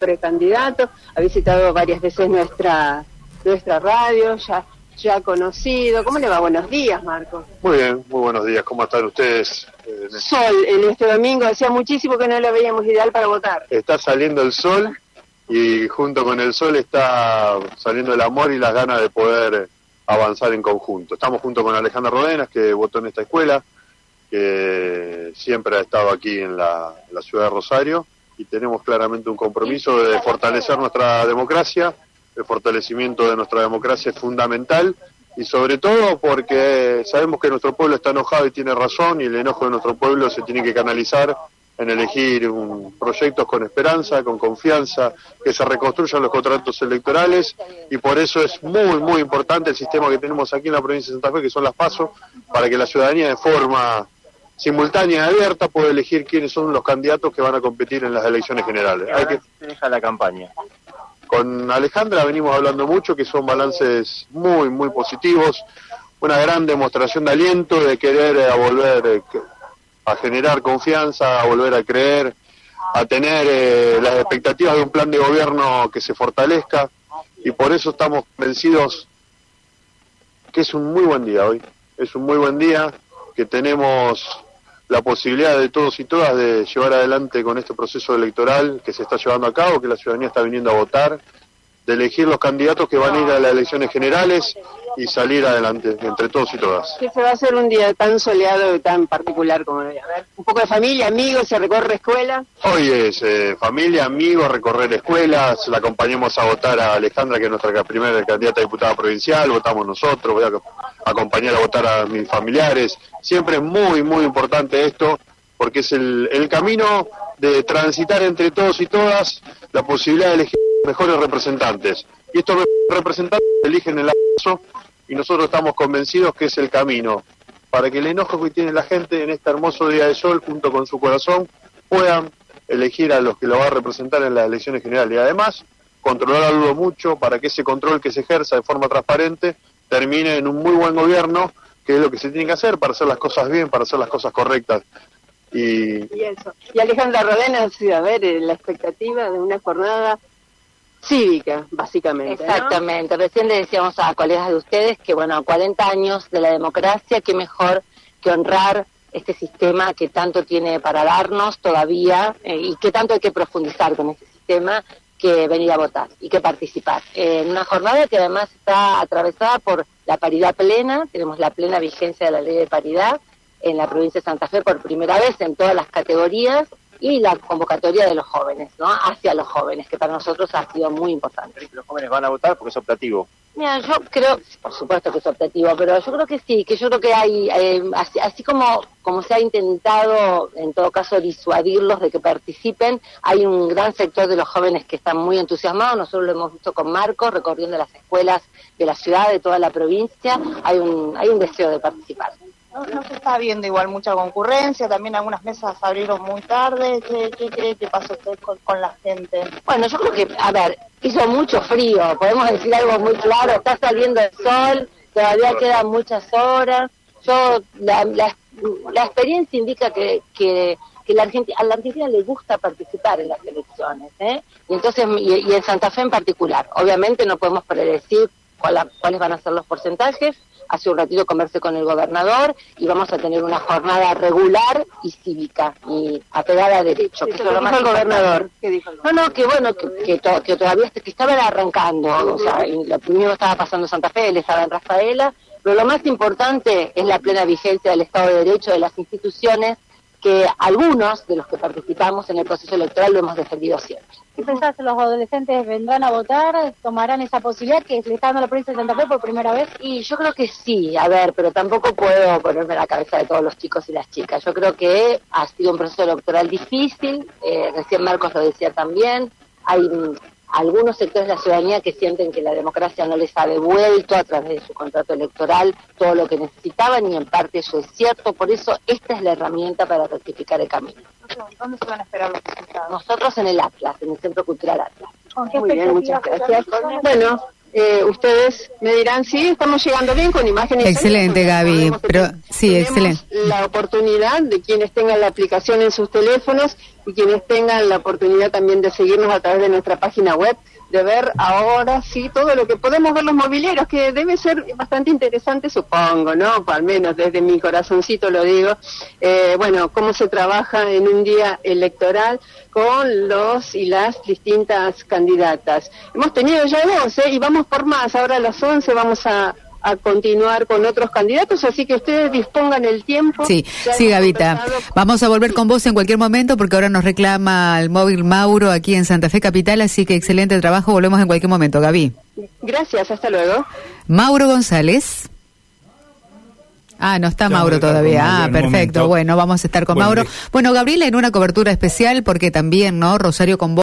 precandidato, ha visitado varias veces nuestra nuestra radio, ya ya conocido. ¿Cómo le va? Buenos días, Marco. Muy bien, muy buenos días. ¿Cómo están ustedes? Sol en este domingo, hacía muchísimo que no lo veíamos ideal para votar. Está saliendo el sol y junto con el sol está saliendo el amor y las ganas de poder avanzar en conjunto. Estamos junto con Alejandra Rodenas, que votó en esta escuela, que siempre ha estado aquí en la, ciudad de Rosario, y tenemos claramente un compromiso de fortalecer nuestra democracia. El fortalecimiento de nuestra democracia es fundamental y sobre todo porque sabemos que nuestro pueblo está enojado y tiene razón y el enojo de nuestro pueblo se tiene que canalizar en elegir un, proyectos con esperanza, con confianza, que se reconstruyan los contratos electorales y por eso es muy, muy importante el sistema que tenemos aquí en la provincia de Santa Fe, que son las PASO, para que la ciudadanía de forma simultánea y abierta pueda elegir quiénes son los candidatos que van a competir en las elecciones generales. Hay que deja la campaña. Con Alejandra venimos hablando mucho, que son balances muy, muy positivos, una gran demostración de aliento, de querer eh, volver eh, a generar confianza, a volver a creer, a tener eh, las expectativas de un plan de gobierno que se fortalezca y por eso estamos convencidos que es un muy buen día hoy, es un muy buen día que tenemos la posibilidad de todos y todas de llevar adelante con este proceso electoral que se está llevando a cabo, que la ciudadanía está viniendo a votar, de elegir los candidatos que van a ir a las elecciones generales y salir adelante entre todos y todas. ¿Qué se va a hacer un día tan soleado y tan particular como hoy? A ver, un poco de familia, amigos, se recorre escuela. Hoy es eh, familia, amigos, recorrer escuelas, la acompañamos a votar a Alejandra, que es nuestra primera candidata a diputada provincial, votamos nosotros, voy a acompañar a votar a mis familiares. Siempre es muy, muy importante esto, porque es el, el camino de transitar entre todos y todas la posibilidad de elegir mejores representantes. Y estos representantes eligen el paso y nosotros estamos convencidos que es el camino para que el enojo que tiene la gente en este hermoso día de sol junto con su corazón puedan elegir a los que lo va a representar en las elecciones generales y además controlarlo mucho para que ese control que se ejerza de forma transparente termine en un muy buen gobierno que es lo que se tiene que hacer para hacer las cosas bien, para hacer las cosas correctas. Y, y eso. Y Alejandra Rodena, a ver, la expectativa de una jornada cívica, básicamente. Exactamente. Recién le decíamos a colegas de ustedes que, bueno, 40 años de la democracia, qué mejor que honrar este sistema que tanto tiene para darnos todavía eh, y que tanto hay que profundizar con este sistema que venir a votar y que participar. en una jornada que además está atravesada por la paridad plena, tenemos la plena vigencia de la ley de paridad en la provincia de Santa Fe por primera vez en todas las categorías y la convocatoria de los jóvenes, ¿no? Hacia los jóvenes, que para nosotros ha sido muy importante. ¿Los jóvenes van a votar porque es optativo? Mira, yo creo, por supuesto que es optativo, pero yo creo que sí, que yo creo que hay, eh, así, como, como se ha intentado, en todo caso, disuadirlos de que participen, hay un gran sector de los jóvenes que están muy entusiasmados, nosotros lo hemos visto con Marco, recorriendo las escuelas de la ciudad, de toda la provincia, hay un, hay un deseo de participar. No, se está viendo igual mucha concurrencia, también algunas mesas abrieron muy tarde. ¿Qué, qué cree que pasó usted con, la gente? Bueno, yo creo que, a ver, hizo mucho frío, podemos decir algo muy claro, está saliendo el sol, todavía quedan muchas horas. Yo, la, la, experiencia indica que, que, que la Argentina, a la Argentina le gusta participar en las elecciones, ¿eh? Y entonces, y, en Santa Fe en particular. Obviamente no podemos predecir cuáles van a ser los porcentajes, hace un ratito conversé con el gobernador y vamos a tener una jornada regular y cívica y apegada a derecho. que lo más el gobernador? No, no, que bueno, que, que, todavía que estaba arrancando, o sea, lo primero estaba pasando en Santa Fe, él estaba en Rafaela, pero lo más importante es la plena vigencia del Estado de Derecho de las instituciones que algunos de los que participamos en el proceso electoral lo hemos defendido siempre. ¿Qué pensás? ¿Los adolescentes vendrán a votar? ¿Tomarán esa posibilidad que le está dando la provincia de Santa Fe por primera vez? Y yo creo que sí, a ver, pero tampoco puedo ponerme la cabeza de todos los chicos y las chicas. Yo creo que ha sido un proceso electoral difícil, eh, recién Marcos lo decía también, hay algunos sectores de la ciudadanía que sienten que la democracia no les ha devuelto a través de su contrato electoral todo lo que necesitaban y en parte eso es cierto, por eso esta es la herramienta para rectificar el camino. ¿Dónde se van a esperar los resultados? Nosotros en el Atlas, en el Centro Cultural Atlas. Muy bien, muchas gracias. Bueno, eh, ustedes me dirán, sí, estamos llegando bien con imágenes. Excelente, Gaby. Pero sí, excelente. La oportunidad de quienes tengan la aplicación en sus teléfonos y quienes tengan la oportunidad también de seguirnos a través de nuestra página web, de ver ahora sí todo lo que podemos ver los mobileros, que debe ser bastante interesante, supongo, ¿no? Al menos desde mi corazoncito lo digo. Eh, bueno, cómo se trabaja en un día electoral con los y las distintas candidatas. Hemos tenido ya dos, ¿eh? Y vamos por más. Ahora a las 11 vamos a a continuar con otros candidatos, así que ustedes dispongan el tiempo. Sí, sí, Gavita. Vamos a volver con vos en cualquier momento porque ahora nos reclama el móvil Mauro aquí en Santa Fe Capital, así que excelente trabajo, volvemos en cualquier momento, Gaby. Gracias, hasta luego. Mauro González. Ah, no está Mauro todavía. Ah, perfecto. Bueno, vamos a estar con Mauro. Bueno, Gabriela, en una cobertura especial porque también, ¿no? Rosario con vos.